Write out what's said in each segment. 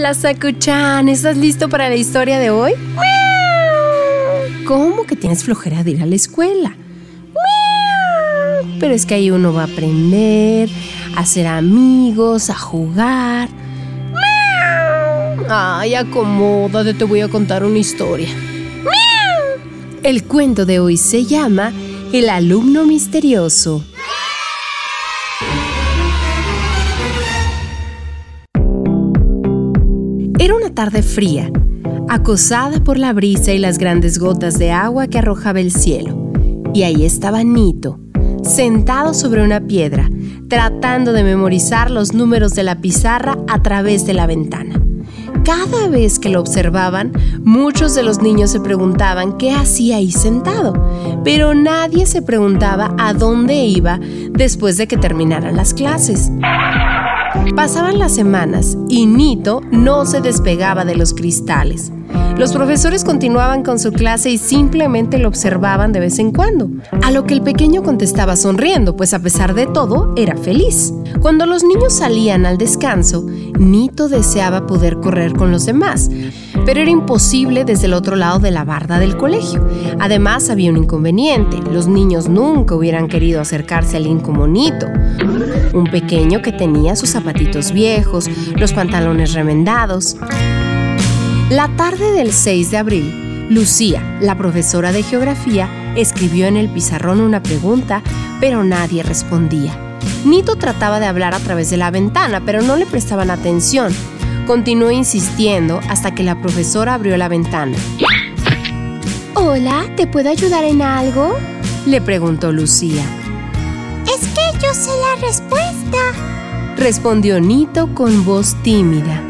Hola, Sakuchan. ¿Estás listo para la historia de hoy? ¿Cómo que tienes flojera de ir a la escuela? Pero es que ahí uno va a aprender, a hacer amigos, a jugar. Ay, acomódate, te voy a contar una historia. El cuento de hoy se llama El alumno misterioso. Tarde fría, acosada por la brisa y las grandes gotas de agua que arrojaba el cielo. Y ahí estaba Nito, sentado sobre una piedra, tratando de memorizar los números de la pizarra a través de la ventana. Cada vez que lo observaban, muchos de los niños se preguntaban qué hacía ahí sentado, pero nadie se preguntaba a dónde iba después de que terminaran las clases. Pasaban las semanas y Nito no se despegaba de los cristales. Los profesores continuaban con su clase y simplemente lo observaban de vez en cuando, a lo que el pequeño contestaba sonriendo, pues a pesar de todo era feliz. Cuando los niños salían al descanso, Nito deseaba poder correr con los demás, pero era imposible desde el otro lado de la barda del colegio. Además había un inconveniente, los niños nunca hubieran querido acercarse al como Nito, un pequeño que tenía sus zapatitos viejos, los pantalones remendados. La tarde del 6 de abril, Lucía, la profesora de geografía, escribió en el pizarrón una pregunta, pero nadie respondía. Nito trataba de hablar a través de la ventana, pero no le prestaban atención. Continuó insistiendo hasta que la profesora abrió la ventana. Hola, ¿te puedo ayudar en algo? Le preguntó Lucía. Es que yo sé la respuesta, respondió Nito con voz tímida.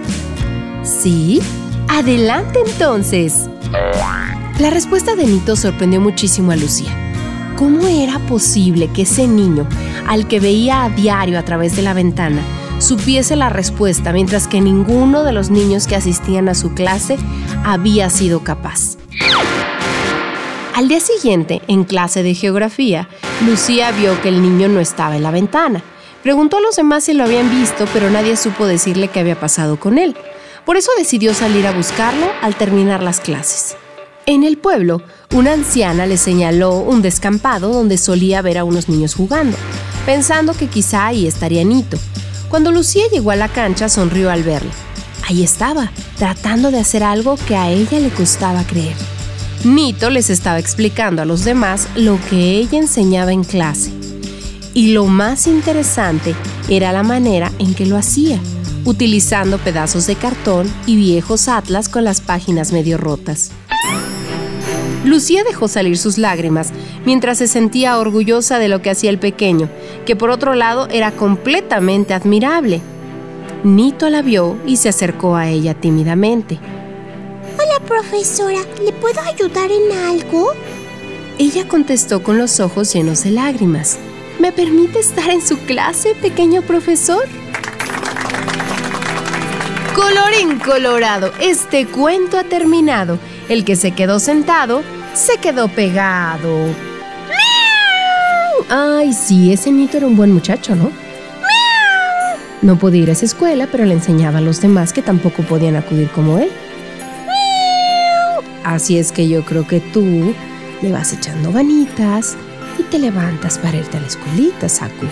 ¿Sí? Adelante entonces. La respuesta de Nito sorprendió muchísimo a Lucía. ¿Cómo era posible que ese niño, al que veía a diario a través de la ventana, supiese la respuesta mientras que ninguno de los niños que asistían a su clase había sido capaz? Al día siguiente, en clase de geografía, Lucía vio que el niño no estaba en la ventana. Preguntó a los demás si lo habían visto, pero nadie supo decirle qué había pasado con él. Por eso decidió salir a buscarlo al terminar las clases. En el pueblo, una anciana le señaló un descampado donde solía ver a unos niños jugando, pensando que quizá ahí estaría Nito. Cuando Lucía llegó a la cancha, sonrió al verlo. Ahí estaba, tratando de hacer algo que a ella le costaba creer. Nito les estaba explicando a los demás lo que ella enseñaba en clase. Y lo más interesante era la manera en que lo hacía utilizando pedazos de cartón y viejos atlas con las páginas medio rotas. Lucía dejó salir sus lágrimas mientras se sentía orgullosa de lo que hacía el pequeño, que por otro lado era completamente admirable. Nito la vio y se acercó a ella tímidamente. Hola profesora, ¿le puedo ayudar en algo? Ella contestó con los ojos llenos de lágrimas. ¿Me permite estar en su clase, pequeño profesor? Colorín colorado, este cuento ha terminado. El que se quedó sentado, se quedó pegado. Ay, sí, ese Nito era un buen muchacho, ¿no? No podía ir a esa escuela, pero le enseñaba a los demás que tampoco podían acudir como él. Así es que yo creo que tú le vas echando ganitas y te levantas para irte a la escuelita, Saku.